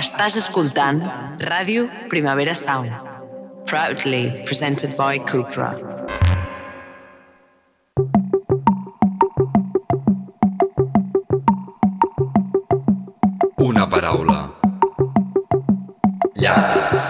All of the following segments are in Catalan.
Estàs escoltant Ràdio Primavera Sound. Proudly presented by Cupra. Una paraula. Llapis.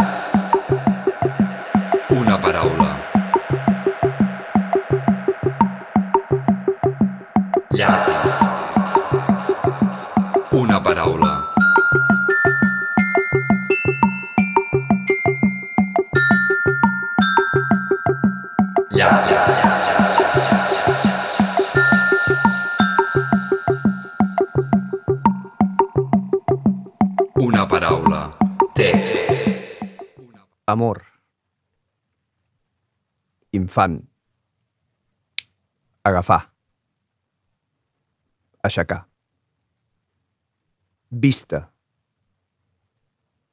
Amor. Infant. Agafar. Aixecar. Vista.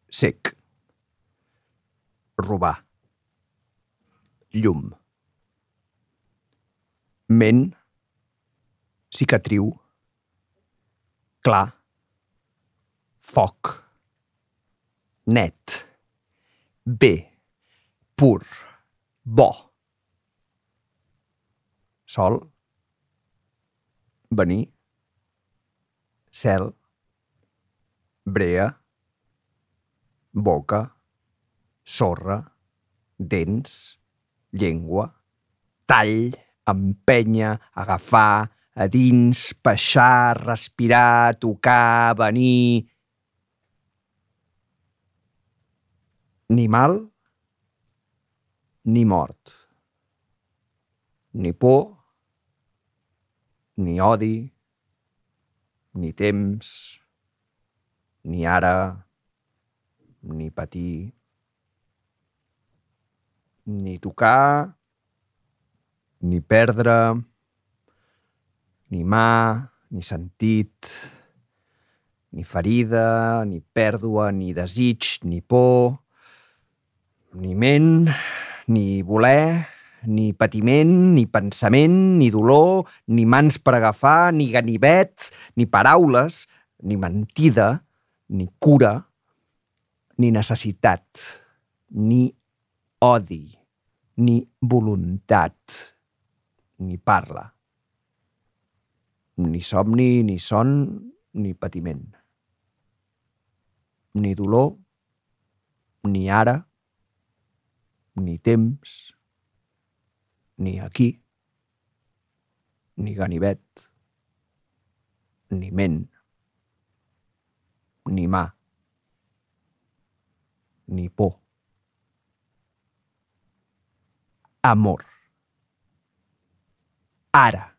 Sec. Robar. Llum. Ment. Cicatriu. Clar. Foc. Net. Bé. Pur. Bo. Sol. Venir. Cel. Brea. Boca. Sorra. Dents. Llengua. Tall. Empenya. Agafar. A dins. Peixar. Respirar. Tocar. Venir. Ni mal, ni mort. Ni por, ni odi, ni temps, ni ara, ni patir, ni tocar, ni perdre, ni mà, ni sentit, ni ferida, ni pèrdua, ni desig, ni por, ni ment, ni voler, ni patiment, ni pensament, ni dolor, ni mans per agafar, ni ganivets, ni paraules, ni mentida, ni cura, ni necessitat, ni odi, ni voluntat, ni parla, ni somni, ni son, ni patiment, ni dolor, ni ara, ni temps, ni aquí, ni ganivet, ni ment, ni mà, ni por. Amor. Ara.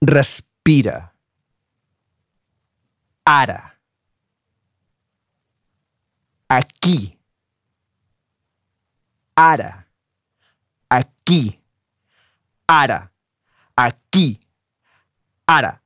Respira. Ara. Aquí. Ara. Aquí. Ara. Aquí. Ara.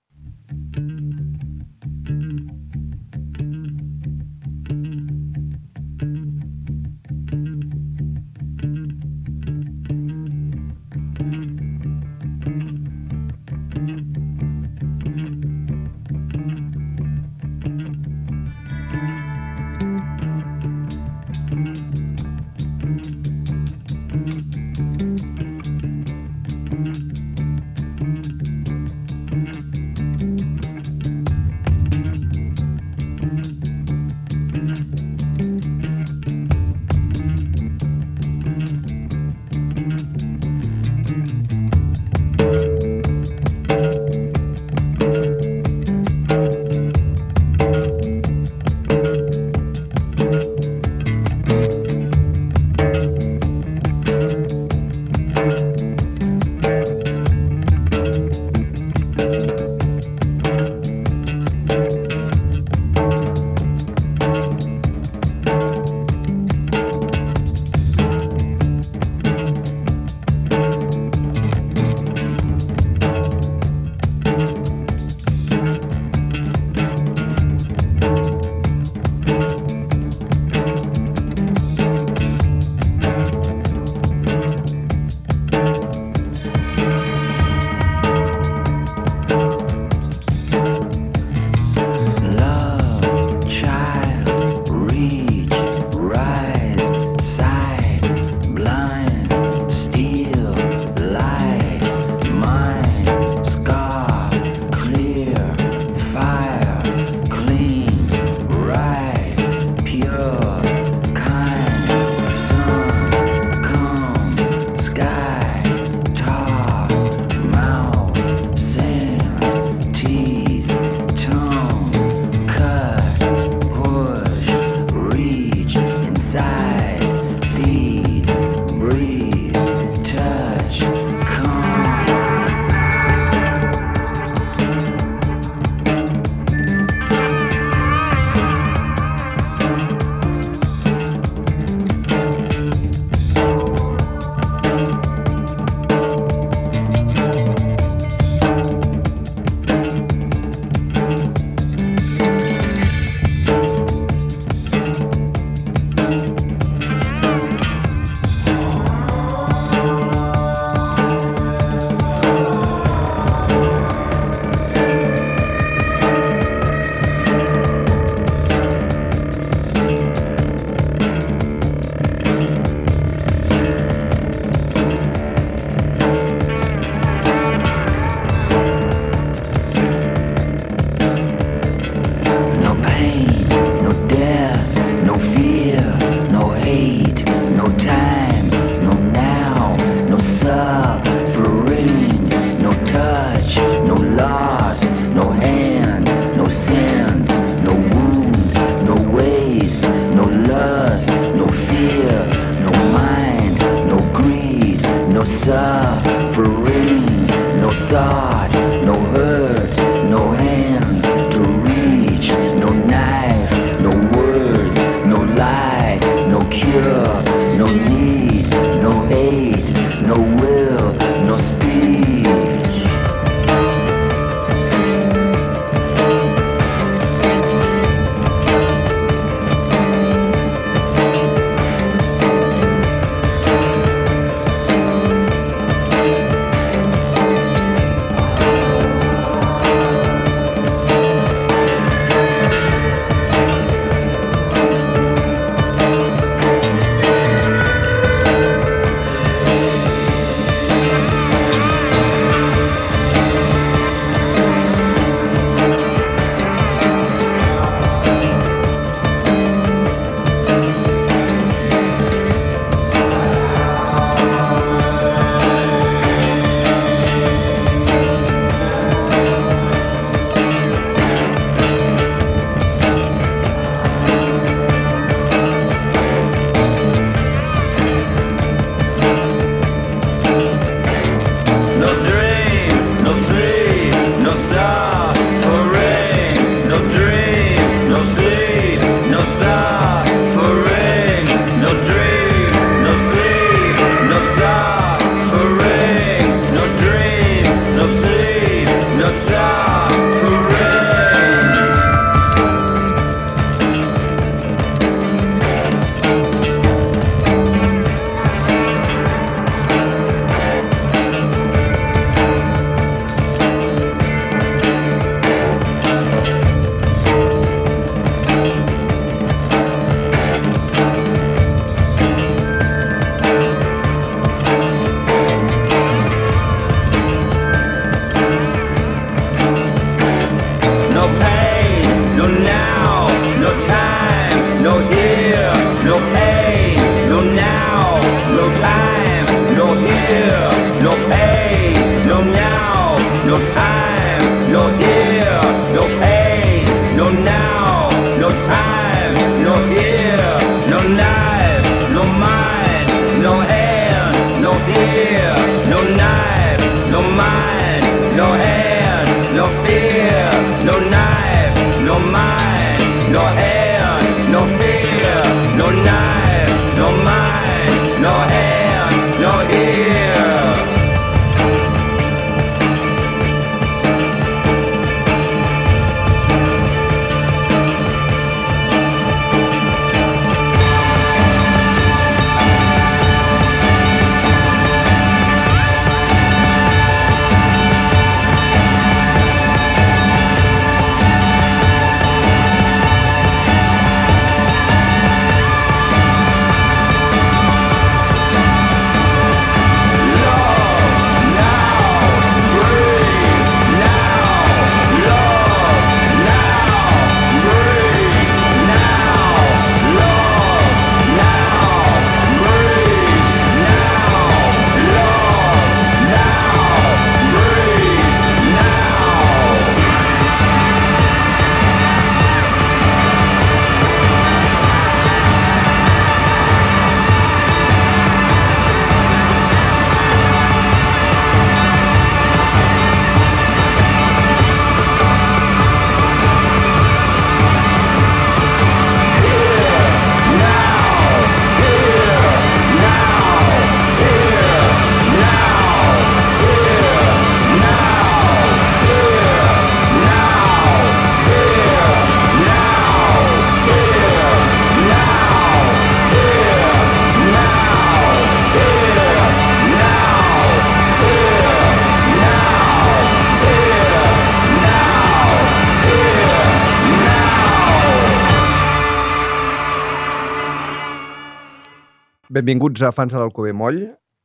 Benvinguts a Fans de l'Alcover Moll.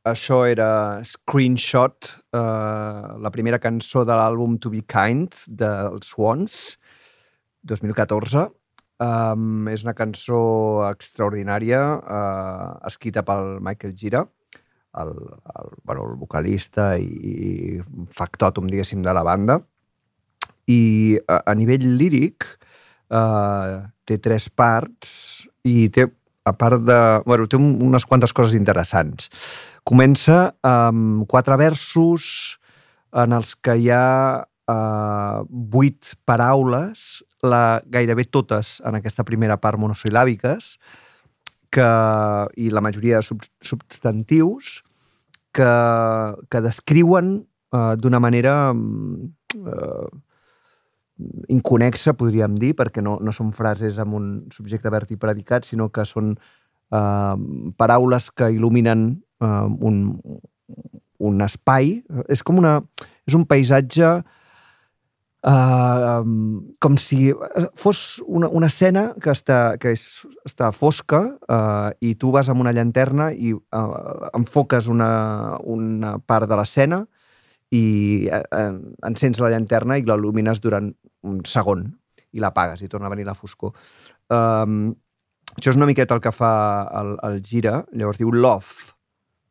Això era Screenshot, eh, la primera cançó de l'àlbum To Be Kind, dels Swans, 2014. Um, és una cançó extraordinària, uh, escrita pel Michael Gira, el, el, bueno, el vocalista i factòtum, diguéssim, de la banda. I a, a nivell líric uh, té tres parts i té, a part de... Bueno, té un, unes quantes coses interessants. Comença amb quatre versos en els que hi ha uh, vuit paraules, la, gairebé totes en aquesta primera part monosil·làbiques, que, i la majoria de sub, substantius, que, que descriuen uh, d'una manera uh, inconexa, podríem dir, perquè no, no són frases amb un subjecte verd i predicat, sinó que són uh, paraules que il·luminen uh, un, un espai. És com una... És un paisatge uh, com si fos una, una escena que està, que és, està fosca uh, i tu vas amb una llanterna i uh, enfoques una, una part de l'escena i uh, encens la llanterna i l'il·lumines durant un segon i l'apagues i torna a venir la foscor. Um, això és una miqueta el que fa el, el gira, llavors diu love,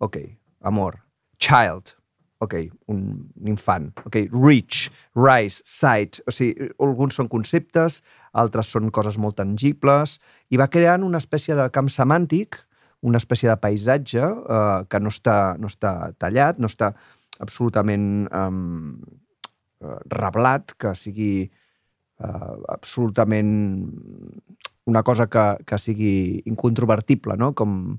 ok, amor, child, ok, un, un infant, ok, reach, rise, sight, o sigui, alguns són conceptes, altres són coses molt tangibles, i va creant una espècie de camp semàntic, una espècie de paisatge eh, que no està, no està tallat, no està absolutament um, reblat, que sigui uh, absolutament una cosa que, que sigui incontrovertible, no? com,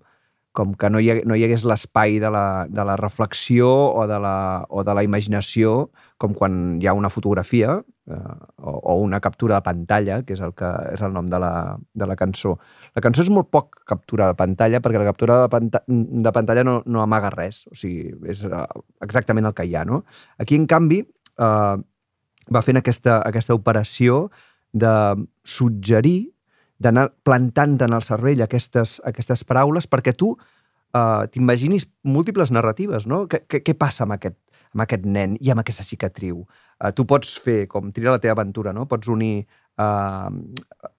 com que no hi, ha, no hi hagués l'espai de, la, de la reflexió o de la, o de la imaginació, com quan hi ha una fotografia eh, o, o una captura de pantalla, que és el, que és el nom de la, de la cançó. La cançó és molt poc captura de pantalla, perquè la captura de, panta de pantalla no, no amaga res, o sigui, és eh, exactament el que hi ha. No? Aquí, en canvi, eh, va fent aquesta, aquesta operació de suggerir d'anar plantant en el cervell aquestes, aquestes paraules perquè tu uh, t'imaginis múltiples narratives, no? Què, què, passa amb aquest, amb aquest nen i amb aquesta cicatriu? Uh, tu pots fer, com tira la teva aventura, no? Pots unir... Uh,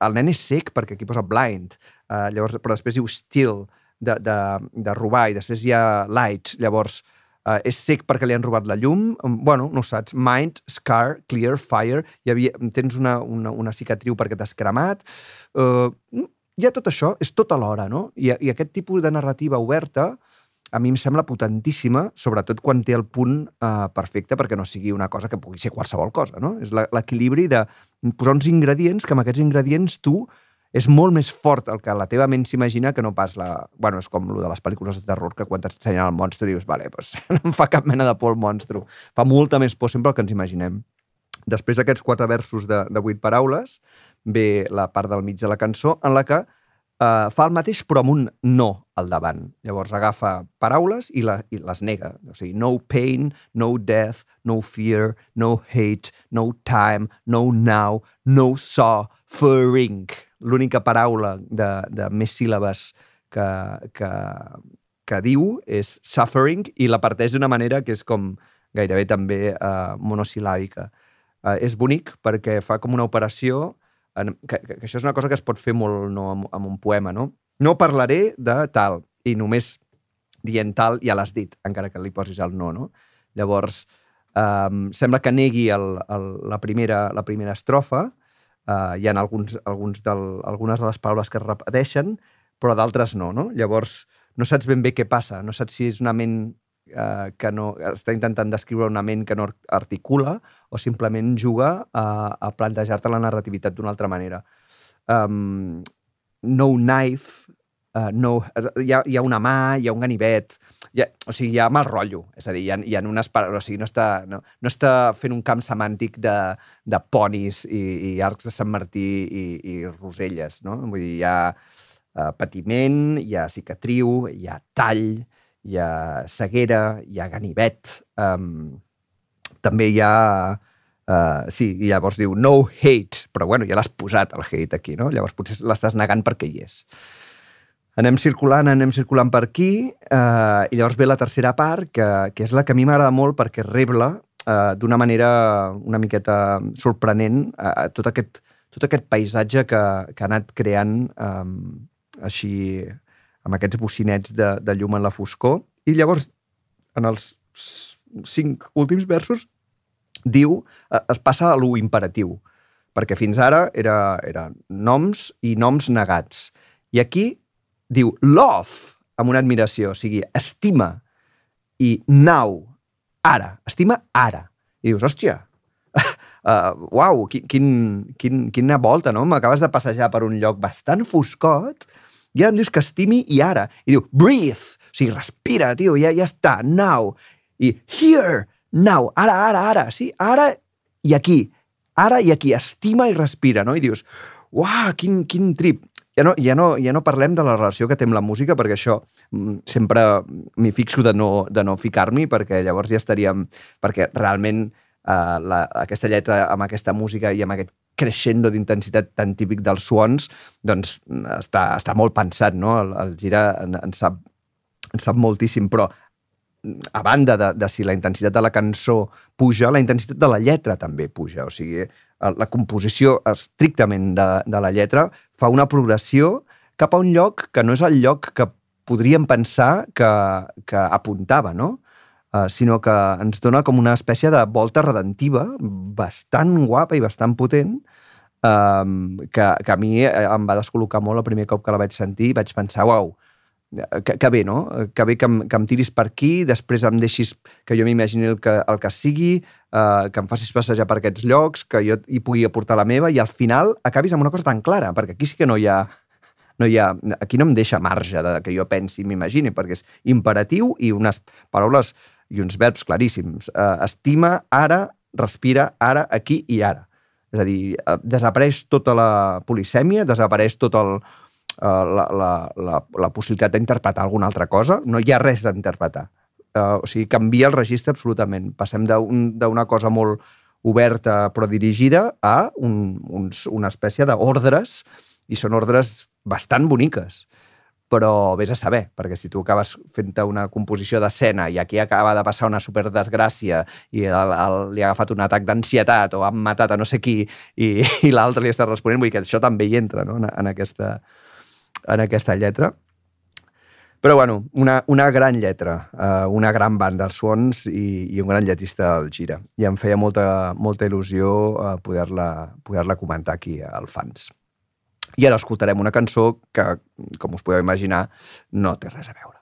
el nen és sec perquè aquí posa blind, uh, llavors, però després diu still, de, de, de robar, i després hi ha light, llavors Uh, és sec perquè li han robat la llum. Bueno, no saps. Mind, scar, clear, fire. Hi havia, tens una, una, una cicatriu perquè t'has cremat. Uh, hi ha tot això, és tot alhora, no? I, I aquest tipus de narrativa oberta a mi em sembla potentíssima, sobretot quan té el punt uh, perfecte perquè no sigui una cosa que pugui ser qualsevol cosa, no? És l'equilibri de posar uns ingredients que amb aquests ingredients tu és molt més fort el que la teva ment s'imagina que no pas la... Bueno, és com el de les pel·lícules de terror, que quan t'ensenyen el monstre dius, vale, doncs no em fa cap mena de por el monstre. Fa molta més por sempre el que ens imaginem. Després d'aquests quatre versos de, de vuit paraules, ve la part del mig de la cançó en la que eh, fa el mateix però amb un no al davant. Llavors agafa paraules i, la, i les nega. O sigui, no pain, no death, no fear, no hate, no time, no now, no suffering l'única paraula de, de més síl·labes que, que, que diu és suffering i la parteix d'una manera que és com gairebé també uh, monosil·làbica. Uh, és bonic perquè fa com una operació en, que, que, que això és una cosa que es pot fer molt no, amb, amb un poema, no? No parlaré de tal, i només dient tal ja l'has dit, encara que li posis el no, no? Llavors, um, sembla que negui el, el, la, primera, la primera estrofa, Uh, hi ha alguns, alguns del, algunes de les paraules que es repeteixen, però d'altres no, no? Llavors, no saps ben bé què passa, no saps si és una ment uh, que no està intentant descriure una ment que no articula o simplement juga a, a plantejar-te la narrativitat d'una altra manera. Um, no knife uh, no, hi, ha, hi ha una mà, hi ha un ganivet, hi ha, o sigui, hi ha mal rotllo. És a dir, hi ha, hi ha unes paraules, o sigui, no està, no, no està fent un camp semàntic de, de ponis i, i arcs de Sant Martí i, i roselles, no? Vull dir, hi ha uh, patiment, hi ha cicatriu, hi ha tall, hi ha ceguera, hi ha ganivet, um, també hi ha... Uh, sí, i llavors diu no hate, però bueno, ja l'has posat el hate aquí, no? Llavors potser l'estàs negant perquè hi és anem circulant, anem circulant per aquí, eh, i llavors ve la tercera part, que, que és la que a mi m'agrada molt perquè rebla eh, d'una manera una miqueta sorprenent eh, tot, aquest, tot aquest paisatge que, que ha anat creant um, així amb aquests bocinets de, de llum en la foscor. I llavors, en els cinc últims versos, diu, eh, es passa a lo imperatiu, perquè fins ara era, era noms i noms negats. I aquí diu love, amb una admiració, o sigui, estima, i now, ara, estima ara. I dius, hòstia, uh, uau, quin, quin, quin, quina volta, no? M'acabes de passejar per un lloc bastant foscot i ara em dius que estimi i ara. I diu, breathe, o sigui, respira, tio, ja, ja està, now. I here, now, ara, ara, ara, sí, ara i aquí. Ara i aquí, estima i respira, no? I dius, uau, quin, quin trip. Ja no, ja, no, ja no parlem de la relació que té amb la música, perquè això mm, sempre m'hi fixo de no, de no ficar-m'hi, perquè llavors ja estaríem... Perquè realment eh, la, aquesta lletra amb aquesta música i amb aquest creixendo d'intensitat tan típic dels suons, doncs està, està molt pensat, no? El, el Gira en, en, sap, en sap moltíssim, però a banda de, de si la intensitat de la cançó puja, la intensitat de la lletra també puja. O sigui, la composició estrictament de, de la lletra fa una progressió cap a un lloc que no és el lloc que podríem pensar que, que apuntava, no? Uh, sinó que ens dona com una espècie de volta redentiva bastant guapa i bastant potent um, que, que a mi em va descol·locar molt el primer cop que la vaig sentir i vaig pensar, uau, que, que bé, no? Que bé que em, que em tiris per aquí, després em deixis que jo m'imagini el, que, el que sigui, eh, que em facis passejar per aquests llocs, que jo hi pugui aportar la meva i al final acabis amb una cosa tan clara, perquè aquí sí que no hi ha... No hi ha, aquí no em deixa marge de que jo pensi i m'imagini, perquè és imperatiu i unes paraules i uns verbs claríssims. Eh, estima ara, respira ara, aquí i ara. És a dir, eh, desapareix tota la polisèmia, desapareix tot el, la, la, la, la possibilitat d'interpretar alguna altra cosa, no hi ha res d'interpretar. Uh, o sigui, canvia el registre absolutament. Passem d'una un, cosa molt oberta però dirigida a un, uns, una espècie d'ordres, i són ordres bastant boniques però vés a saber, perquè si tu acabes fent una composició d'escena i aquí acaba de passar una superdesgràcia i el, el, li ha agafat un atac d'ansietat o han matat a no sé qui i, i l'altre li està responent, vull dir que això també hi entra no? en, en, aquesta, en aquesta lletra. Però, bueno, una, una gran lletra, uh, una gran banda als suons i, i un gran lletrista al Gira. I em feia molta, molta il·lusió uh, poder-la poder, comentar aquí al Fans. I ara escoltarem una cançó que, com us podeu imaginar, no té res a veure.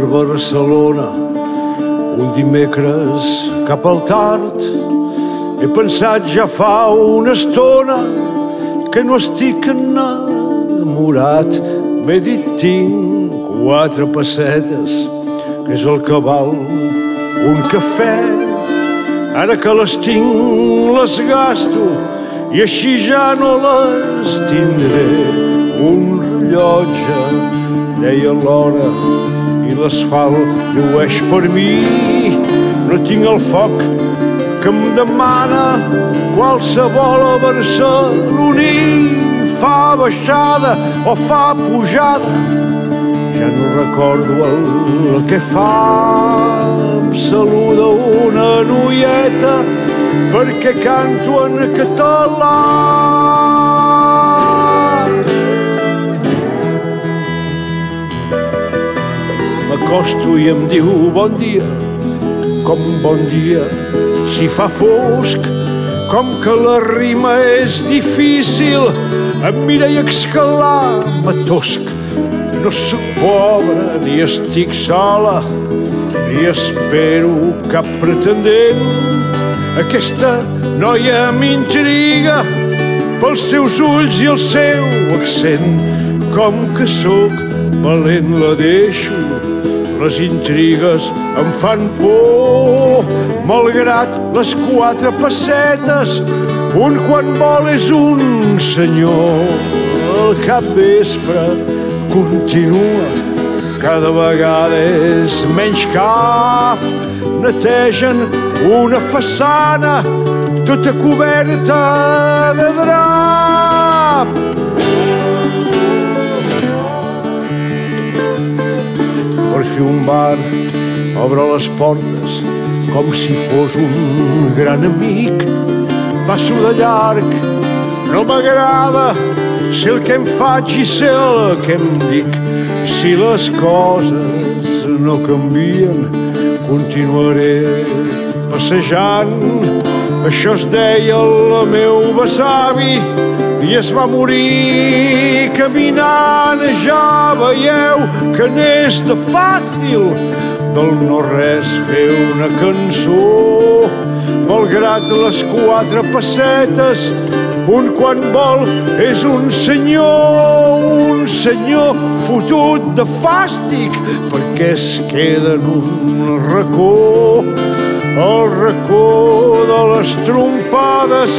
Per Barcelona un dimecres cap al tard he pensat ja fa una estona que no estic enamorat. M'he dit tinc quatre pessetes, que és el que val un cafè. Ara que les tinc les gasto i així ja no les tindré. Un rellotge deia l'hora l'asfalt llueix per mi. No tinc el foc que em demana qualsevol a barceloní. Fa baixada o fa pujada, ja no recordo el, el que fa. Em saluda una noieta perquè canto en català. M'acosto i em diu bon dia, com bon dia si fa fosc, com que la rima és difícil, em mira i exclama tosc. No sóc pobre ni estic sola, ni espero cap pretendent. Aquesta noia m'intriga pels seus ulls i el seu accent. Com que sóc valent la deixo, les intrigues em fan por. Malgrat les quatre pessetes, un quan vol és un senyor. El cap vespre continua, cada vegada és menys cap. Netegen una façana tota coberta de drap. Fi un bar obre les portes com si fos un gran amic. Passo de llarg, no m'agrada sé el que em faig i sé el que em dic. Si les coses no canvien, continuaré passejant. Això es deia el meu besavi i es va morir caminant. Ja veieu que n'és de fàcil del no-res fer una cançó. Malgrat les quatre pessetes, un quan vol és un senyor, un senyor fotut de fàstic, perquè es queda en un racó, el racó de les trompades,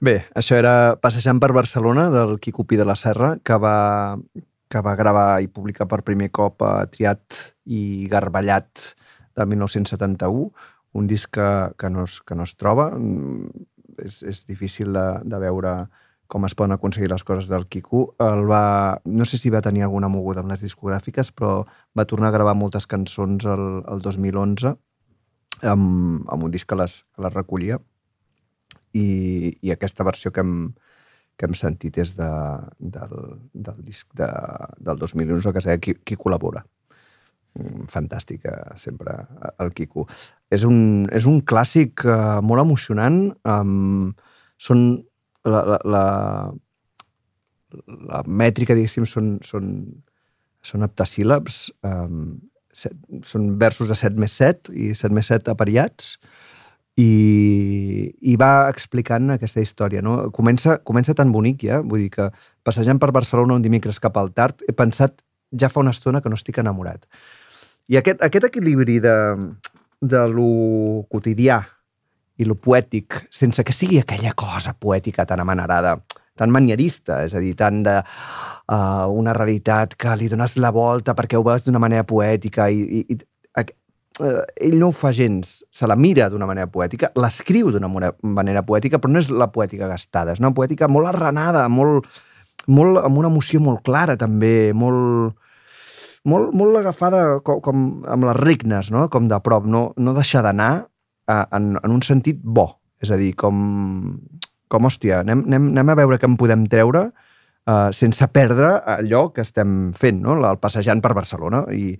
Bé, això era Passejant per Barcelona del Quico Pi de la Serra, que va, que va gravar i publicar per primer cop a Triat i Garballat del 1971, un disc que, que, no, es, que no es troba. Mm, És, és difícil de, de veure com es poden aconseguir les coses del Quico. El va, no sé si va tenir alguna moguda amb les discogràfiques, però va tornar a gravar moltes cançons el, el 2011 amb, amb un disc que les, que les recollia i, i aquesta versió que hem, que hem sentit és de, del, del disc de, del 2011 que sé qui, qui col·labora. Mm, Fantàstic, eh, sempre, el Quico. És un, és un clàssic eh, molt emocionant. Um, són la, la, la, la mètrica, diguéssim, són, són, són heptasíl·labs, um, set, són versos de 7 més 7 i 7 més 7 apariats, i, i va explicant aquesta història. No? Comença, comença tan bonic ja, vull dir que passejant per Barcelona un dimecres cap al tard, he pensat ja fa una estona que no estic enamorat. I aquest, aquest equilibri de, de lo quotidià i lo poètic, sense que sigui aquella cosa poètica tan amanerada, tan manierista, és a dir, tan de uh, una realitat que li dones la volta perquè ho veus d'una manera poètica i, i, i eh, ell no ho fa gens. Se la mira d'una manera poètica, l'escriu d'una manera poètica, però no és la poètica gastada, és una poètica molt arrenada, molt, molt, amb una emoció molt clara, també, molt, molt, molt agafada com, com amb les regnes, no? com de prop, no, no deixar d'anar eh, en, en un sentit bo. És a dir, com, com hòstia, anem, anem, anem a veure què en podem treure uh, sense perdre allò que estem fent, no? el passejant per Barcelona. I,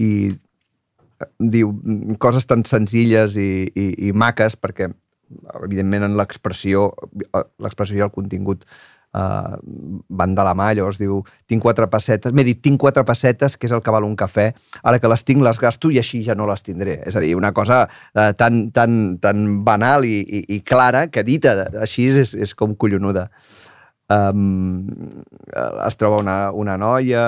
i eh, diu mm, coses tan senzilles i, i, i maques perquè evidentment en l'expressió eh, l'expressió i el contingut uh, van de la mà, llavors diu tinc quatre pessetes, m'he dit tinc quatre pessetes que és el que val un cafè, ara que les tinc les gasto i així ja no les tindré és a dir, una cosa uh, tan, tan, tan banal i, i, i clara que dita així és, és com collonuda um, es troba una, una noia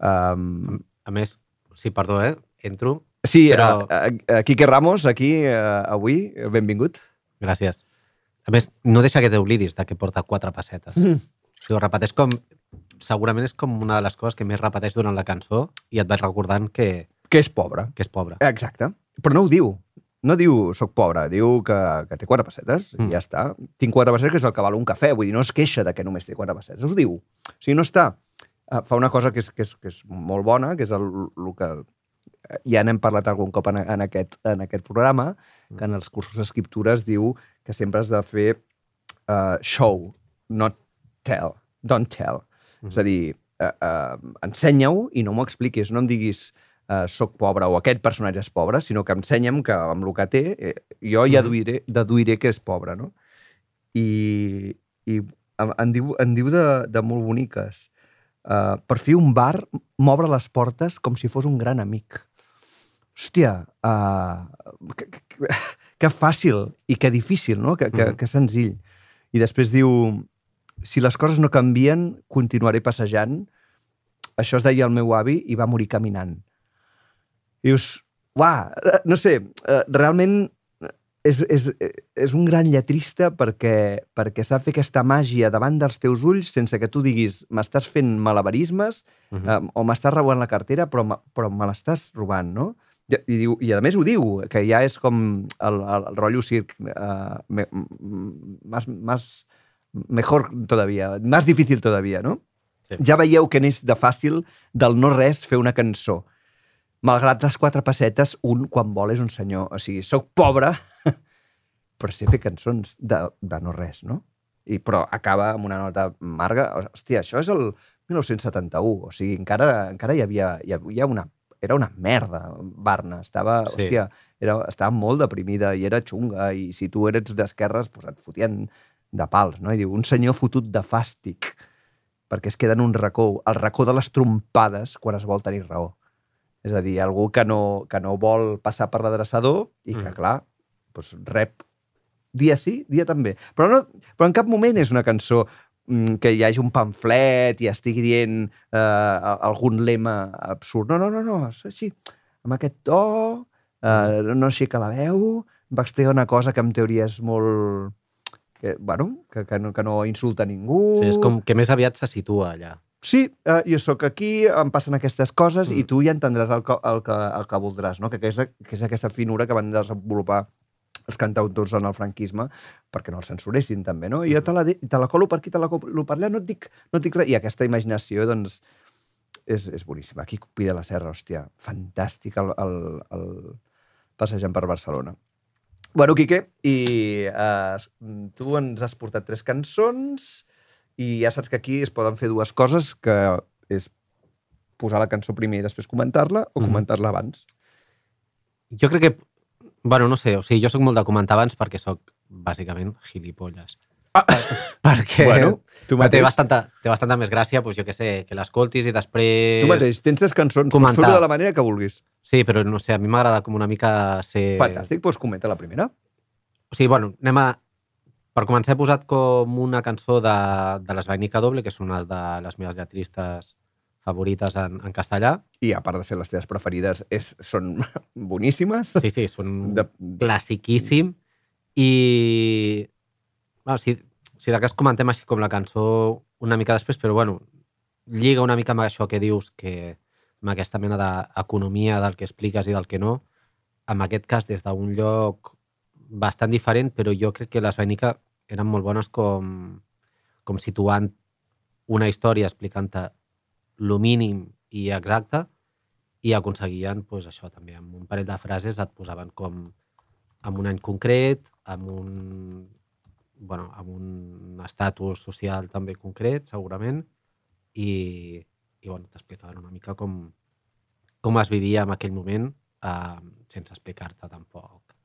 um, A més, sí, perdó, eh? Entro. Sí, Però- uh, uh, Quique Ramos, aquí, uh, avui, benvingut. Gràcies. A més, no deixa que t'oblidis de que porta quatre pessetes. Mm. O sigui, ho repeteix com... Segurament és com una de les coses que més repeteix durant la cançó i et vaig recordant que, Que és pobre. que és pobre. Exacte. Però no ho diu. No diu soc pobre, diu que, que té quatre pessetes mm. I ja està. Tinc quatre pessetes, que és el que val un cafè. Vull dir, no es queixa de que només té quatre pessetes. Ho diu. O sigui, no està... eh, Fa una cosa que és, que és, que és molt bona, que és el, el que eh, ja n'hem parlat algun cop en, en, aquest, en aquest programa, que en els cursos d'escriptura es diu que sempre has de fer uh, show, not tell, don't tell. Mm -hmm. És a dir, uh, uh, ensenya-ho i no m'ho expliquis, no em diguis uh, soc pobre o aquest personatge és pobre, sinó que ensenya'm que amb el que té eh, jo ja deduiré, deduiré que és pobre, no? I, i en, en diu, en diu de, de molt boniques. Uh, per fi un bar m'obre les portes com si fos un gran amic. Hòstia, uh, que, que, que fàcil i que difícil, no? Que, que, Mhm. que senzill. I després diu, si les coses no canvien, continuaré passejant. Això es deia el meu avi i va morir caminant. Dius, uah, eh, no sé, eh, realment és, és, és un gran lletrista perquè, perquè sap fer aquesta màgia davant dels teus ulls sense que tu diguis m'estàs fent malabarismes Uh -huh. eh, o m'estàs robant la cartera però, però me l'estàs robant, no? I, i, diu, I a més ho diu, que ja és com el, el, el rotllo circ uh, me, más, más, mejor todavía, más difícil todavía, no? Sí. Ja veieu que n'és de fàcil del no res fer una cançó. Malgrat les quatre pessetes, un, quan vol, és un senyor. O sigui, sóc pobre, però sé fer cançons de, de no res, no? I, però acaba amb una nota amarga. Hòstia, això és el 1971. O sigui, encara, encara hi havia, hi havia una... Era una merda, Barna. Estava, Sí. hòstia, era, estava molt deprimida i era xunga. I si tu eres d'esquerres, doncs et fotien de pals, no? I diu, un senyor fotut de fàstic perquè es queda en un racó, el racó de les trompades quan es vol tenir raó. És a dir, algú que no, que no vol passar per l'adreçador i que, Mm. clar, doncs rep dia sí, dia també. Però, no, però en cap moment és una cançó que hi hagi un pamflet i estigui dient eh, algun lema absurd. No, no, no, no, és així, amb aquest to, eh, no aixeca la veu, va explicar una cosa que en teoria és molt... Que, bueno, que, que, no, que no insulta ningú. Sí, és com que més aviat se situa allà. Sí, eh, jo sóc aquí, em passen aquestes coses mm. i Mm. tu ja entendràs el que, el que, el que voldràs, no? que, que, és, que és aquesta finura que van desenvolupar els cantautors en el franquisme perquè no els censuressin també, no? I jo te la, te la colo per aquí, te la colo per allà, no et dic, no et dic res. I aquesta imaginació, doncs, és, és boníssima. Aquí Cupi de la Serra, hòstia, fantàstic el, el, el passejant per Barcelona. Bueno, Quique, i eh, tu ens has portat tres cançons i ja saps que aquí es poden fer dues coses, que és posar la cançó primer i després comentar-la o Mhm. comentar-la abans. Jo crec que... Bueno, no sé, o sigui, jo sóc molt de comentar abans perquè sóc, bàsicament, gilipolles. perquè Bueno, tu té mateix, bastanta, té bastanta més gràcia, doncs, jo què sé, que l'escoltis i després... tu mateix tens les cançons, pots comentar. fer-ho de la manera que vulguis. Sí, però no sé, a mi m'agrada com una mica ser... Fantàstic, doncs comenta la primera. O sigui, bueno, anem a... Per començar, he posat com una cançó de, de les Vainica Doble, que és una de les meves lletristes favorites en, en castellà. I a part de ser les teves preferides, és, són boníssimes. Sí, sí, són De, classiquíssim. I... Bueno, si, si de cas comentem així com la cançó una mica després, però bueno, lliga una mica amb això que dius, que amb aquesta mena d'economia del que expliques i del que no, en aquest cas des d'un lloc bastant diferent, però jo crec que les Vainica eren molt bones com, com situant una història explicant-te lo mínim i exacte i aconseguien pues, això també, amb un parell de frases et posaven com amb un any concret, amb un, bueno, amb un estatus social també concret, segurament, i, i bueno, t'explicaven una mica com, com es vivia en aquell moment eh, sense explicar-te tampoc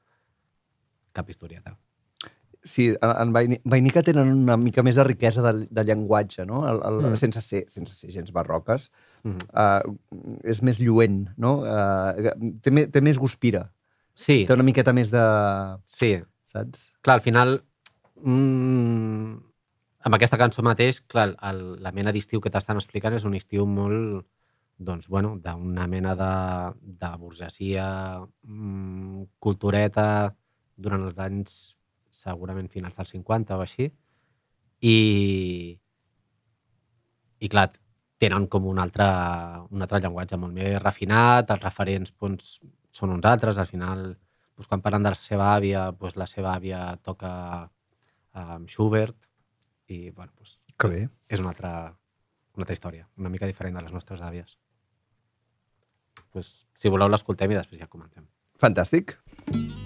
cap historieta. Sí, en- en Vaini- Vainica tenen una mica més de riquesa de, de llenguatge, no? El, el, Mm. mm. sense, ser, sense ser gens barroques. Mm. Uh, és més lluent, no? Uh, té, me- té més guspira. Sí, Té una miqueta més de... sí. Saps? Clar, al final, mm, amb aquesta cançó mateix, clar, el, la mena d'estiu que t'estan explicant és un estiu molt, doncs, bueno, d'una mena de, de burgesia mm, cultureta durant els anys segurament finals dels 50 o així. I, i clar, tenen com un altre, un altre llenguatge molt més refinat, els referents doncs, són uns altres, al final doncs, quan parlen de la seva àvia, doncs, la seva àvia toca amb Schubert i bueno, doncs, Que bé. és una altra, una altra història, una mica diferent de les nostres àvies. Pues, si voleu l'escoltem i després ja comentem. Fantàstic. Al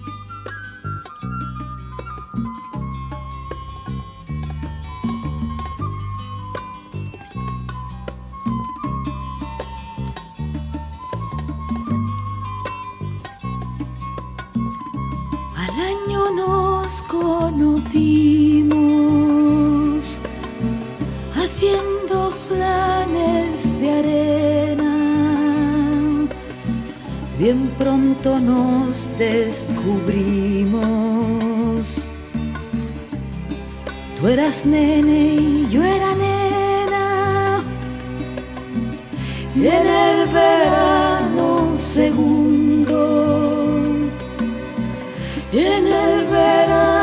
haciendo flanes de arena. Bien pronto nos descubrimos. Tú eras nene y yo era nena. Y en el verano segundo y en el verano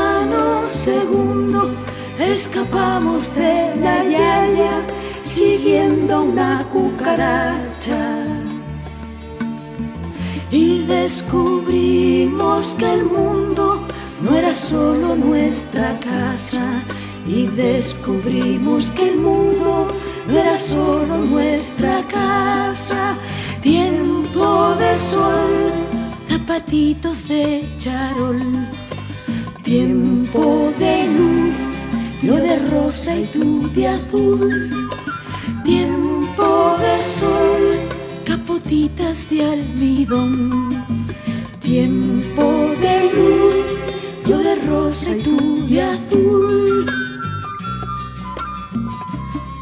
segundo escapamos de la yaya siguiendo una cucaracha. Y descubrimos que el mundo no era solo nuestra casa. Y descubrimos que el mundo no era solo nuestra casa. Tiempo de sol, zapatitos de charol. Tiempo de luz, yo de rosa y tú de azul. Tiempo de sol, capotitas de almidón. Tiempo de luz, yo de rosa y tú de azul.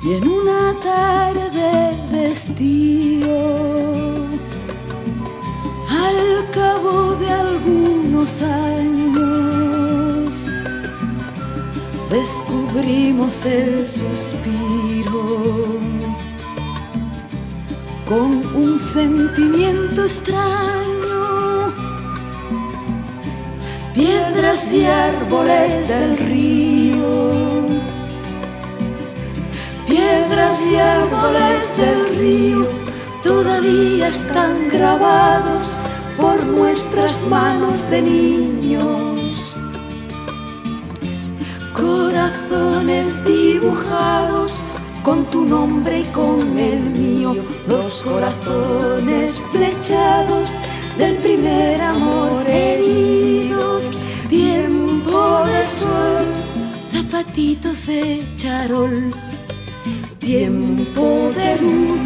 Y en una tarde de estío, al cabo de algunos años, descubrimos el suspiro con un sentimiento extraño. Piedras y árboles del río, piedras y árboles del río todavía están grabados por nuestras manos de niños. Con tu nombre y con el mío, los corazones flechados del primer amor heridos, tiempo de sol, zapatitos de charol, tiempo de luz,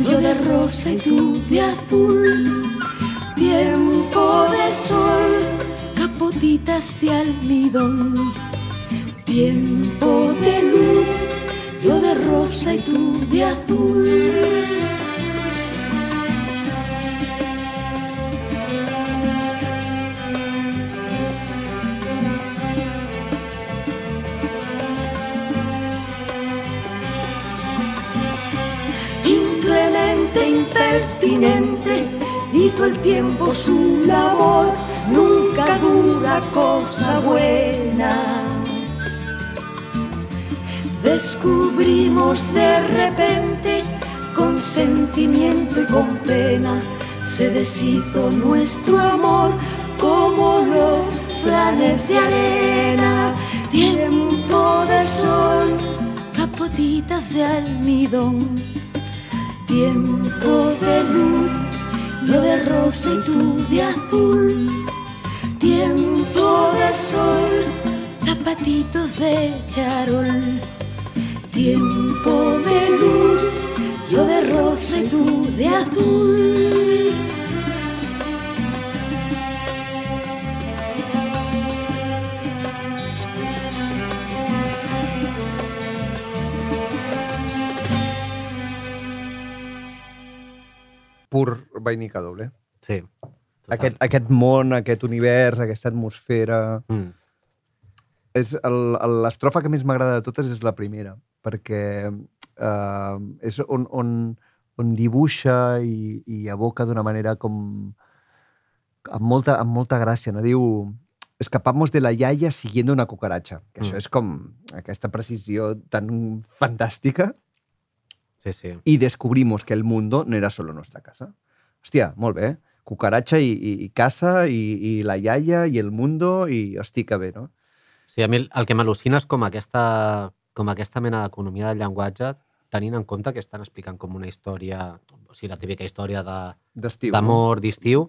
yo de rosa y tú de azul, tiempo de sol, capotitas de almidón, tiempo de luz, yo de rosa y tú de azul. Inclemente, impertinente, hizo el tiempo su labor, nunca dura cosa buena. Descubrimos de repente, con sentimiento y con pena, se deshizo nuestro amor como los planes de arena, tiempo de sol, capotitas de almidón, tiempo de luz, yo de rosa y tú de azul, tiempo de sol, zapatitos de charol, tiempo de luz, yo de rosa y tú de azul. Pur vainica doble. Sí. Total. Aquest, aquest món, aquest univers, aquesta atmosfera... Mm. És L'estrofa que més m'agrada de totes és la primera, perquè eh, és on, on, on dibuixa i, i evoca d'una manera com... amb molta, amb molta gràcia, no? Diu escapamos de la yaya siguiendo una cucaracha. Que això Mm. és com aquesta precisió tan fantàstica Sí, sí. y descubrimos que el mundo no era solo nuestra casa. Hòstia, molt bé. Cucaracha i, i, i casa i, i la iaia i el mundo i hosti, que bé, no? Sí, a mi el, el que m'al·lucina és com aquesta, com aquesta mena d'economia del llenguatge, tenint en compte que estan explicant com una història, o sigui, la típica història de- D'estiu. no? d'amor, d'estiu,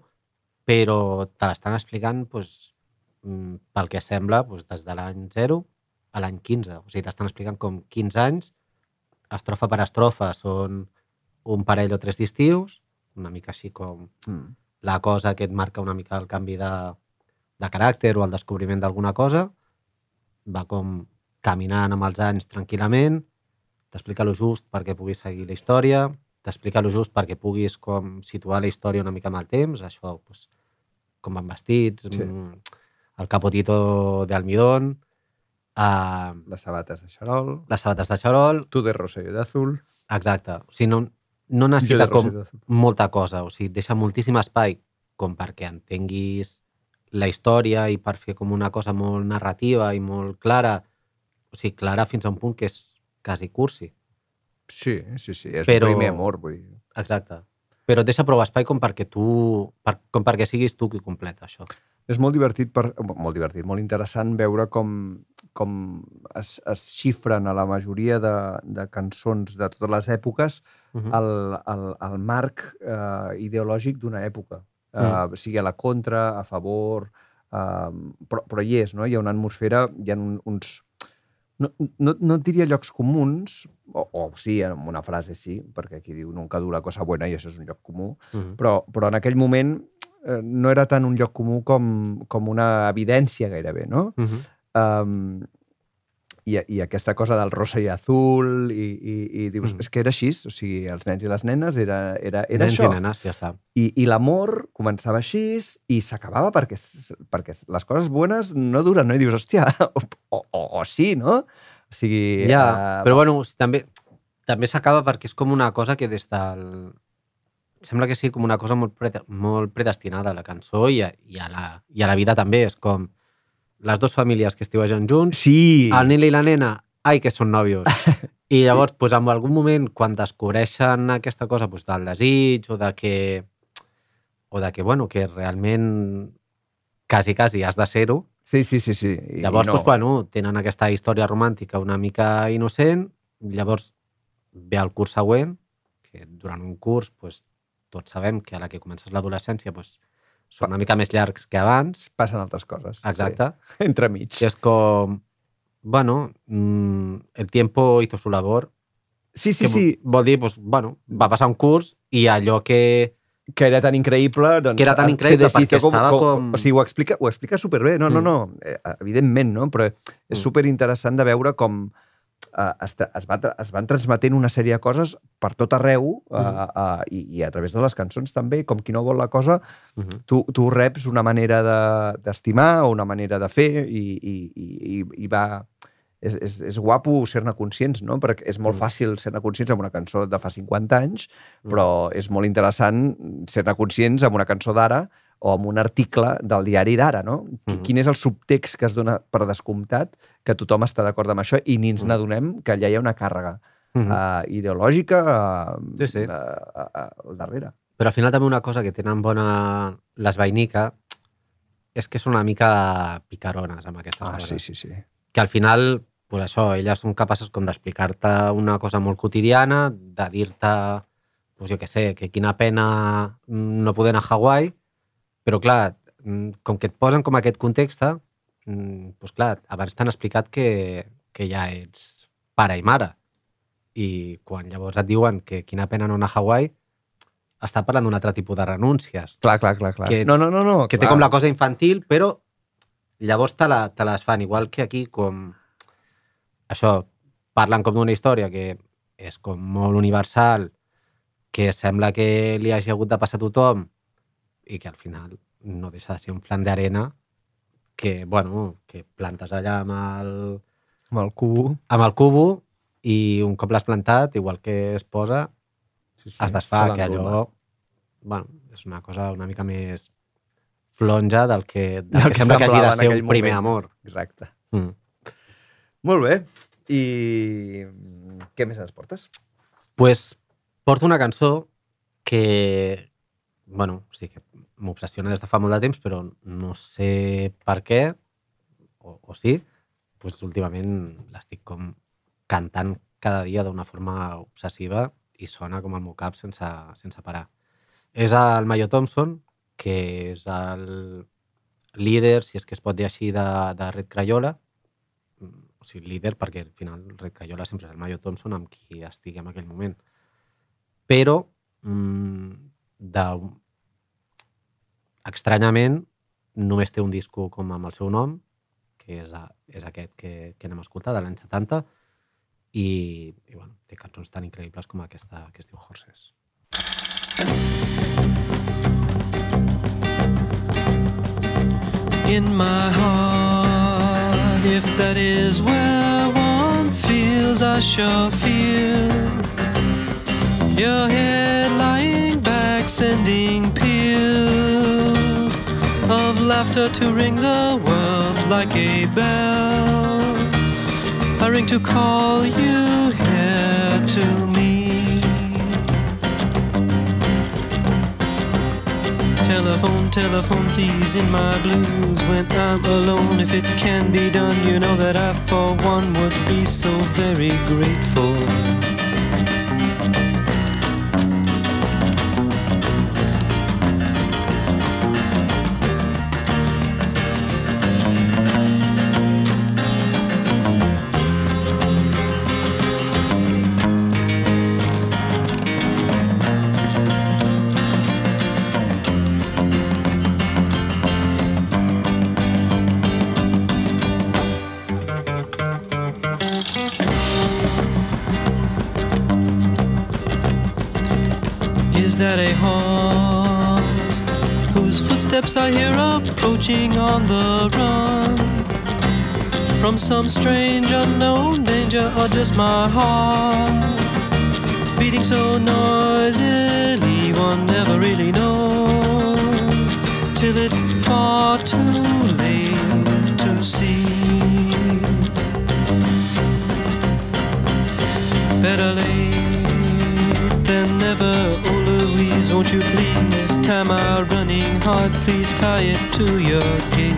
però te l'estan explicant doncs, pel que sembla doncs, des de l'any 0 a l'any 15. O sigui, t'estan explicant com 15 anys, estrofa per estrofa, són un parell o tres d'estius, una mica així com Mm. la cosa que et marca una mica el canvi de, de caràcter o el descobriment d'alguna cosa, va com caminant amb els anys tranquil·lament, t'explica lo just perquè puguis seguir la història, t'explica lo just perquè puguis com situar la història una mica amb el temps, això, pues, com van vestits, Sí. mm, el capotito de almidón, uh, Les sabates de xarol, les sabates de xarol, tu de rosa i d'azul, exacte. O sigui, no, no necessita com molta cosa, o sigui, deixa moltíssim espai com perquè entenguis la història i per fer com una cosa molt narrativa i molt clara, o sigui, clara fins a un punt que és quasi cursi. Sí, sí, sí, és Però- un primer amor, vull dir. Exacte. Però et deixa prou espai com perquè tu, per, com perquè siguis tu qui completa això. És molt divertit, per, molt divertit, molt interessant veure com, com es, es xifren a la majoria de, de cançons de totes les èpoques Uh -huh. el, el, el marc eh, ideològic d'una època. Eh, sigui a la contra, a favor, eh, però, però hi és, no? Hi ha una atmosfera, hi ha un, uns... No, no, no diria llocs comuns, o, o sí, en una frase sí, perquè aquí diu nunca dura cosa buena i això és un lloc comú, Uh -huh. però, però en aquell moment eh, no era tant un lloc comú com, com una evidència gairebé, no? Uh -huh. Um, i, I aquesta cosa del rosa i azul, i, i, i dius, Mm. és que era així, o sigui, els nens i les nenes era, era, era Nens això. i nenes, ja està. I, i l'amor començava així i s'acabava perquè, perquè les coses bones no duren, no? I dius, hòstia, o, o, o sí, no? O sigui... Ja, eh, però bueno, també, també s'acaba perquè és com una cosa que des del... Sembla que sigui com una cosa molt, pre, molt predestinada a la cançó i a, i, a la, i a la vida també. És com les dues famílies que estiuegen junts, Sí. el nen i la nena, ai, que són nòvios. I llavors, pues, en algun moment, quan descobreixen aquesta cosa pues, del desig o de que o de que, bueno, que realment quasi, quasi has de ser-ho, Sí, sí, sí. sí. I Llavors, no. doncs, bueno, tenen aquesta història romàntica una mica innocent, llavors ve el curs següent, que durant un curs doncs, tots sabem que a la que comences l'adolescència doncs, són una mica més llargs que abans, Passen altres coses. exacte, Sí. Entremig. que és com, bueno, mm, el tiempo hizo su labor, Sí, sí, que sí. vol dir, doncs, bueno, va passar un curs i allò que... que era tan increïble, doncs... Que era tan se increïble perquè estava com- O sigui, ho explica, ho explica superbé. No, no, Mm. no, eh, evidentment, no? Però és Mm. superinteressant de veure com eh, es, es, va, es van transmetent una sèrie de coses per tot arreu eh, Mm. eh, i, i a través de les cançons també, com qui no vol la cosa, Uh -huh. tu, tu reps una manera de- d'estimar o una manera de fer i, i, i, i- i va... És, és, és guapo ser-ne conscients, no? Perquè és molt Mm. fàcil ser-ne conscients amb una cançó de fa 50 anys, Mm. però és molt interessant ser-ne conscients amb una cançó d'ara o amb un article del diari d'ara, no? Qui- Mhm. Quin és el subtext que es dona per descomptat que tothom està d'acord amb això i ni ens Mm. n'adonem que allà hi ha una càrrega Uh -huh. uh, ideològica uh, Sí, sí. Uh, uh, al darrere. Però al final també una cosa que tenen bona les Vainica és que són una mica picarones amb aquestes Ah, coses. sí, sí, sí. que al final, pues això, elles són capaces com d'explicar-te una cosa molt quotidiana, de dir-te, pues jo què sé, que quina pena no poder anar a Hawaii, però clar, mm, com que et posen com aquest context, mm, pues clar, abans t'han explicat que, que ja ets pare i mare. I quan llavors et diuen que quina pena no anar a Hawaii, està parlant d'un altre tipus de renúncies Clar, clar, clar. clar. Que- no, no, no, no. que té clar. com la cosa infantil, però llavors te, la, te les fan, igual que aquí, com això, parlen com d'una història que és com molt universal, que sembla que li hagi hagut de passar a tothom i que al final no deixa de ser un flan d'arena que, bueno, que plantes allà amb el, Amb el cubo. amb el cubo i un cop l'has plantat, igual que es posa, Sí, sí, es desfà, que allò bueno, és una cosa una mica més flonja del que, del Del que, que sembla que hagi de ser un primer moment. amor. Exacte. Mm. Molt bé. I què més ens portes? pues porto una cançó que, bueno, sigui, que m'obsessiona des de fa molt de temps, però no sé per què, o, o sí, pues últimament l'estic com cantant cada dia d'una forma obsessiva i sona com el meu cap sense, sense parar. És el Mayo Thompson, que és el líder, si és que es pot dir així, de, de Red Crayola. O sigui, líder perquè al final Red Crayola sempre és el Mayo Thompson amb qui estigui en aquell moment. Però, mm, de, estranyament, només té un disco com amb el seu nom, que és, a, és aquest que, que anem a escoltar, de l'any 70, i, i bueno, té cançons tan increïbles com aquesta que es diu Horses. in my heart. If that is where one feels, I sure feel your head lying sending peals of laughter to ring the world like a bell. I ring to call you here to me. Telephone, telephone, please, in my blues when I'm alone. If it can be done, you know that I, for one, would be so very grateful. Footsteps I hear approaching on the run? From some strange unknown danger, or just my heart beating so noisily, one never really knows till it's far too late to see. Better late than never, oh Louise, won't you please tie my running heart, please tie it to your gate.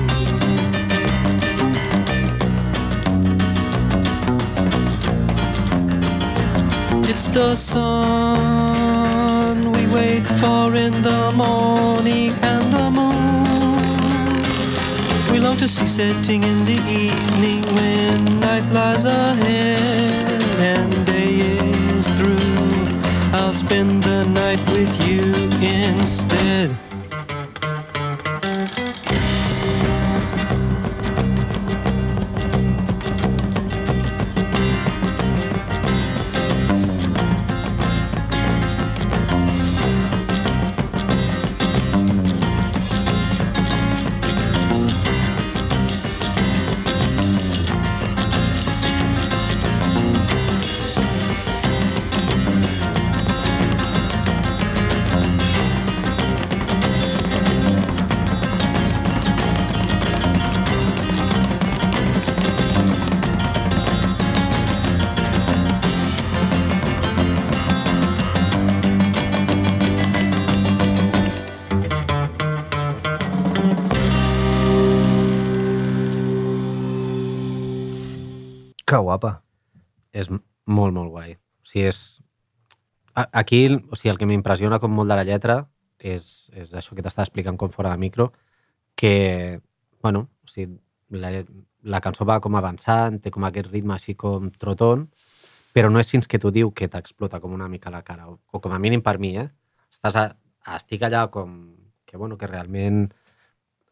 It's the sun we wait for in the morning and the moon. We long to see setting in the evening when night lies ahead did. Sigui, és... Aquí, o sigui, el que m'impressiona com molt de la lletra és, és això que t'estava explicant com fora de micro, que, bueno, o sigui, la, la cançó va com avançant, té com aquest ritme així com trotón, però no és fins que t'ho diu que t'explota com una mica la cara, o, o com a mínim per mi, eh? Estàs a, estic allà com que, bueno, que realment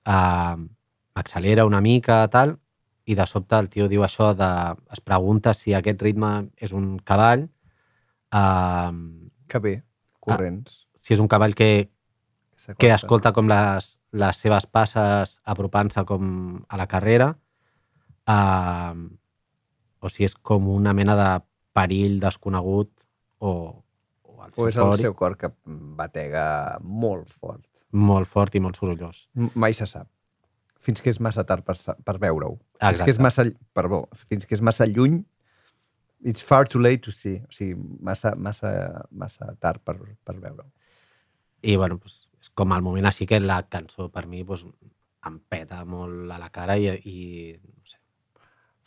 uh, accelera una mica, tal, i de sobte el tio diu això de... es pregunta si aquest ritme és un cavall, uh, Que bé. Corrents. si és un cavall que, que escolta com les, les seves passes apropant-se com a la carrera, uh, o si és com una mena de perill desconegut o, o el seu, O és el cor seu cor que batega molt fort. molt fort i molt sorollós. Mai se sap. Fins que és massa tard per, per veure-ho. Fins que és massa... Perdó, fins que és massa lluny, it's far too late to see. O sigui, massa, massa, massa tard per, per veure-ho. I, bueno, pues, és com el moment així que la cançó per mi pues, em peta molt a la cara i, i no sé,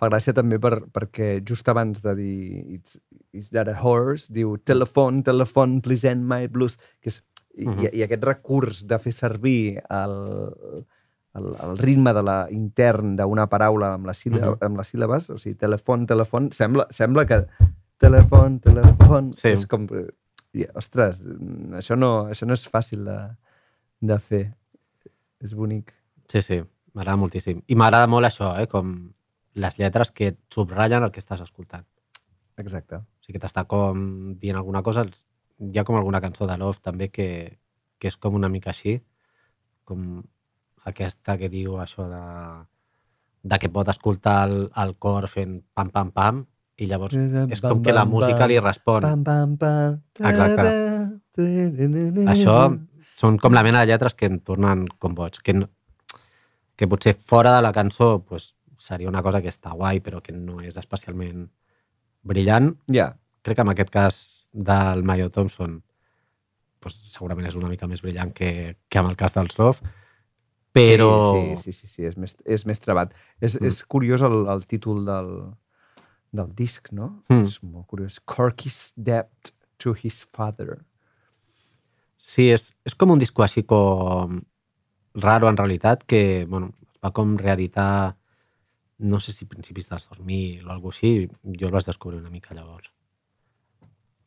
Fa gràcia també per, perquè just abans de dir it's, it's that a horse, diu telefon, telefon, please end my blues. Que és, i, Mhm. i, I aquest recurs de fer servir el, el, el ritme de la intern d'una paraula amb, la síl·laba, Mhm. amb les síl·labes, o sigui, telefon, telefon, sembla, sembla que telefon, telefon, Sí. és com... I, ostres, això no, això no és fàcil de, de fer. És bonic. Sí, sí, m'agrada moltíssim. I m'agrada molt això, eh? com les lletres que subratllen el que estàs escoltant. Exacte. O sigui que t'està com dient alguna cosa. Hi ha com alguna cançó de Love també que, que és com una mica així, com aquesta que diu això de, de que pot escoltar el, el cor fent pam, pam, pam, i llavors és com que la música li respon. Pam, pam, pam. Exacte. Això són com la mena de lletres que em tornen com boig, que, no, que potser fora de la cançó pues, seria una cosa que està guai, però que no és especialment brillant. Ja, Crec que en aquest cas del Mayo Thompson pues, segurament és una mica més brillant que, que amb el cas dels Love, però... Sí, sí, sí, sí, sí és, més, és més trebat. És, Mm. mm. és curiós el, el títol del, del disc, no? Mm. És molt curiós. Corky's debt to his father. Sí, és, és com un disco així com raro en realitat, que bueno, va com reeditar no sé si principis dels 2000 o alguna així, jo el vaig descobrir una mica llavors.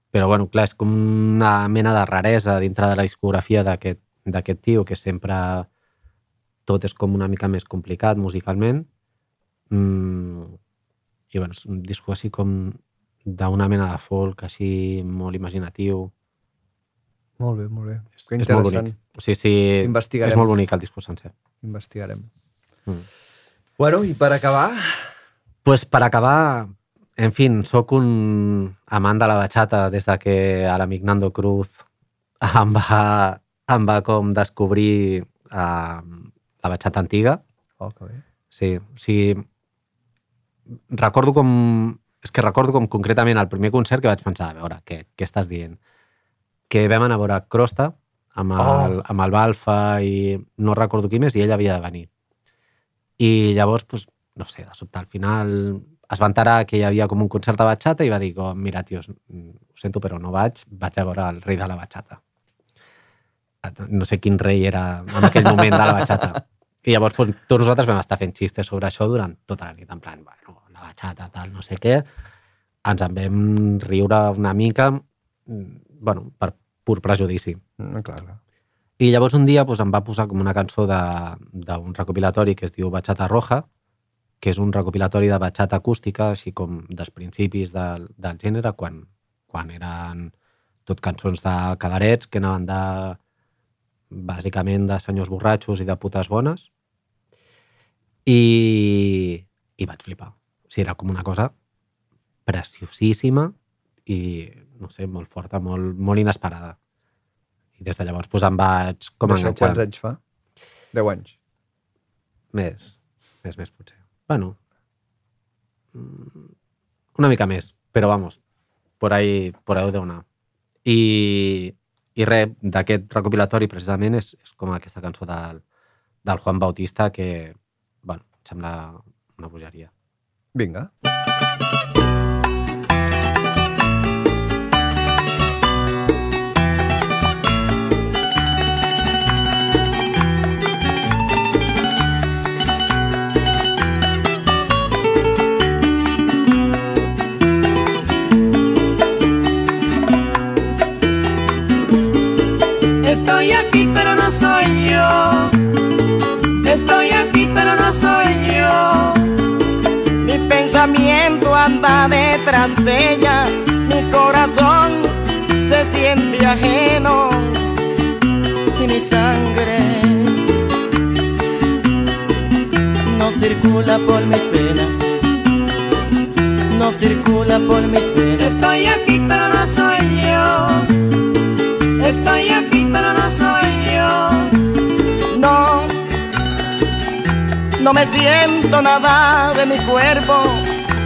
Però bueno, clar, és com una mena de raresa dintre de la discografia d'aquest tio, que sempre tot és com una mica més complicat musicalment. Mm, I bueno, és un disco així com d'una mena de folk així molt imaginatiu. Molt bé, molt bé. És, Que és molt bonic. O sigui, sí, és molt bonic el disco sencer. Investigarem. Mm. Bueno, i per acabar... Pues per acabar, en fin, sóc un amant de la bachata des de que a l'amic Nando Cruz em va, em va com descobrir uh, la bachata antiga. Oh, que bé. Sí, o sigui, recordo com... És que recordo com concretament el primer concert que vaig pensar, a veure, què, què estàs dient? Que vam anar a veure Crosta amb el, Oh. amb el Balfa i no recordo qui més, i ell havia de venir. I llavors, pues, no sé, de sobte al final es va enterar que hi havia com un concert de batxata i va dir, com, mira, tios, mm, ho sento, però no vaig, vaig a veure el rei de la batxata. No sé quin rei era en aquell moment de la batxata. I llavors pues, tots nosaltres vam estar fent xistes sobre això durant tota la nit, en plan, bueno, la batxata, tal, no sé què. Ens en vam riure una mica, mm, bueno, per pur prejudici. Mm, clar, clar. I llavors un dia pues, em va posar com una cançó de- d'un recopilatori que es diu Bachata Roja, que és un recopilatori de bachata acústica, així com dels principis del, del gènere, quan, quan eren tot cançons de cabarets que anaven de, bàsicament de senyors borratxos i de putes bones. I, i vaig flipar. O sigui, era com una cosa preciosíssima i, no sé, molt forta, molt, molt inesperada. I des de llavors pues, em vaig com D'això enganxar. quants anys fa? 10 anys. Més, més, més potser. Bueno, mm, una mica més, però vamos, por ahí, por ahí deu anar. I, i res, d'aquest recopilatori precisament és, és com aquesta cançó del, del Juan Bautista que, bueno, em sembla una bogeria. Vinga. Estoy aquí pero no soy yo. Estoy aquí pero no soy yo. Mi pensamiento anda detrás de ella. Mi corazón se siente ajeno. Y mi sangre no circula por mis venas. No circula por mis venas. Estoy aquí pero no soy yo. Estoy aquí no me siento nada de mi cuerpo.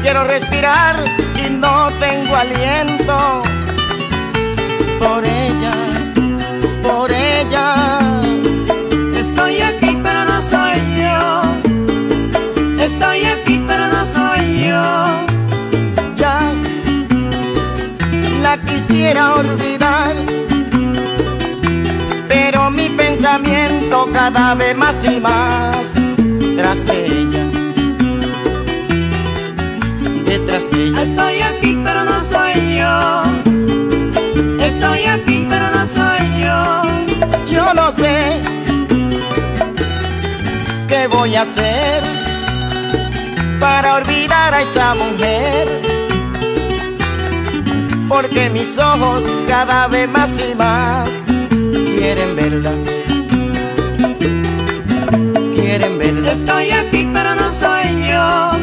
Quiero respirar y no tengo aliento. Por ella, por ella. Estoy aquí pero no soy yo. Estoy aquí pero no soy yo. Ya la quisiera olvidar pero mi pensamiento cada vez más y más tras de ella, detrás de ella. Estoy aquí pero no soy yo. Estoy aquí pero no soy yo. Yo no sé qué voy a hacer para olvidar a esa mujer. Porque mis ojos cada vez más y más quieren verla. Quieren verla. Estoy aquí, pero no soy yo.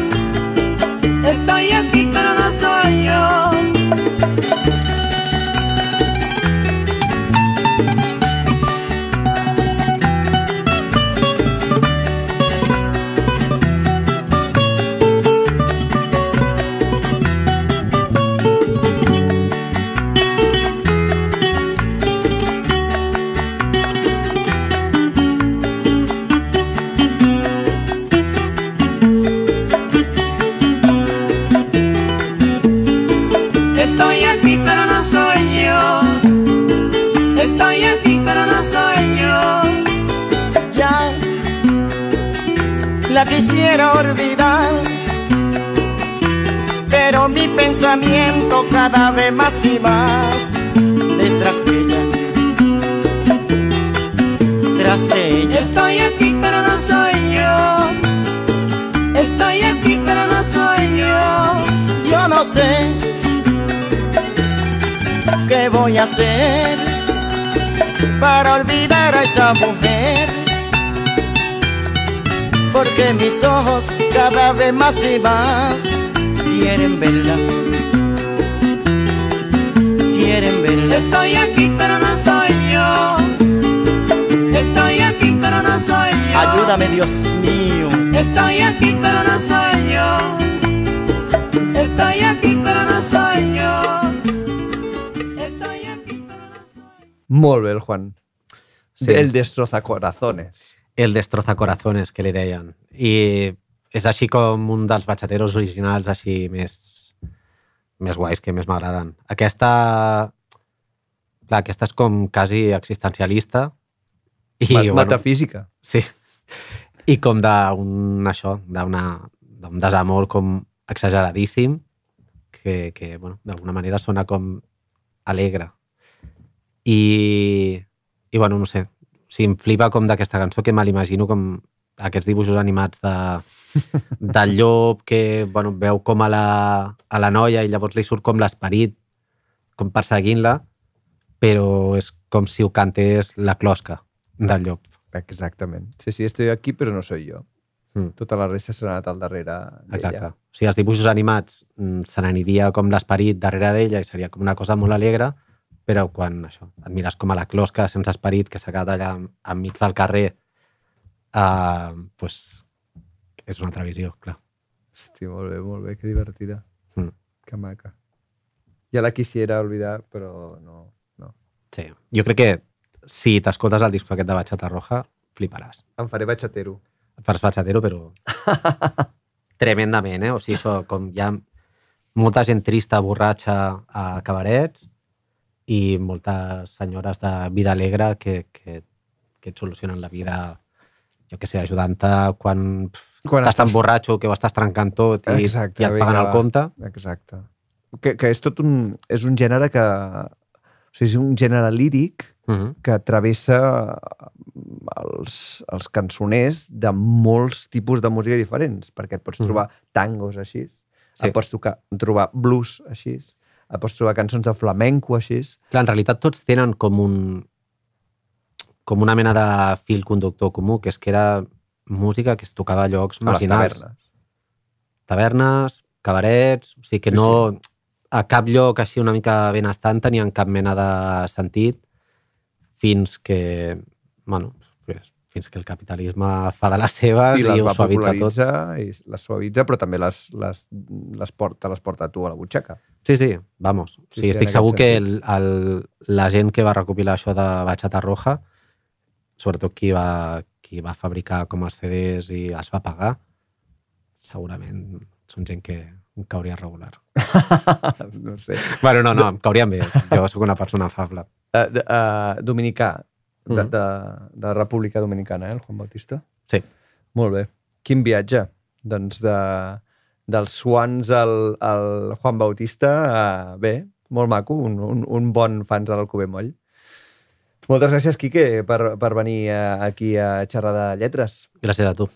Cada vez más y más detrás de ella. Tras de ella. Estoy aquí, pero no soy yo. Estoy aquí, pero no soy yo. Yo no sé qué voy a hacer para olvidar a esa mujer. Porque mis ojos cada vez más y más quieren verla. Quieren verla. Estoy aquí pero no soy yo. Estoy aquí pero no soy yo. Ayúdame Dios mío. Estoy aquí pero no soy yo. Estoy aquí pero no soy yo. Estoy aquí pero no soy yo. Molt bé, el Juan. Sí. El destrozacorazones. El destroza corazones, que li deien. I és així com un dels bachateros originals així més, més guais, que més m'agraden. Aquesta... Clar, aquesta és com quasi existencialista. I, I, Metafísica. Sí. I com d'un això, d'un desamor com exageradíssim que, que bueno, d'alguna manera sona com alegre. I, i bueno, no sé, o sigui, em flipa com d'aquesta cançó que me l'imagino com aquests dibuixos animats de, del llop que bueno, veu com a la, a la noia i llavors li surt com l'esperit com perseguint-la però és com si ho cantés la closca del llop. Exactament. Sí, sí, estoy aquí, però no soy jo. Mm. Tota la resta s'ha anat al darrere Exacte. d'ella. O sigui, els dibuixos animats mm, se n'aniria com l'esperit darrere d'ella i seria com una cosa molt alegre, però quan això, et mires com a la closca sense esperit que s'ha quedat allà enmig del carrer, uh, pues, és una altra visió, clar. Hosti, molt bé, molt bé, que divertida. Mm. Que maca. Ja la quisiera olvidar, però no. no. Sí. Jo crec que si t'escoltes el disco aquest de Bachata Roja, fliparàs. Em faré batxatero. Et faràs bachatero, però tremendament, eh? O sigui, això, com hi ha molta gent trista, borratxa a cabarets i moltes senyores de vida alegre que, que, que et solucionen la vida jo que sé, ajudant-te quan, Quan estàs tan borratxo que ho estàs trencant tot i, Exacte, i et vinga, paguen el compte. Exacte. Que, que és tot un... És un gènere que... O sigui, és un gènere líric Mhm. que travessa els, els cançoners de molts tipus de música diferents, perquè et pots Mhm. trobar tangos així, Sí. et pots tocar, trobar blues així, et pots trobar cançons de flamenco així. Clar, en realitat tots tenen com un com una mena de fil conductor comú, que és que era música que es tocava a llocs A marginals. tavernes. Tavernes, cabarets... O sigui que Sí, no... Sí. A cap lloc així una mica benestant tenien cap mena de sentit fins que... Bueno, pues, fins que el capitalisme fa de les seves I i, les ho va suavitza tot. i les suavitza, però també les, les, les porta, les porta a tu a la butxaca. Sí, sí, vamos. Sí, Sí, sí, estic segur que el, el, la gent que va recopilar això de Bachata Roja, sobretot qui va, qui va fabricar com els CDs i els va pagar, segurament són gent que em cauria regular. no sé. Bueno, no, no, em caurien bé. Jo sóc una persona afable. Uh, de, uh, dominicà, de, Mhm. de, de la República Dominicana, eh, el Juan Bautista? Sí. Molt bé. Quin viatge? Doncs de, dels Swans al, al Juan Bautista, uh, bé, molt maco, un, un, un bon fans de l'Alcover Moll. Moltes gràcies, Quique, per, venir eh, aquí a xerrar de lletres. Gràcies a tu.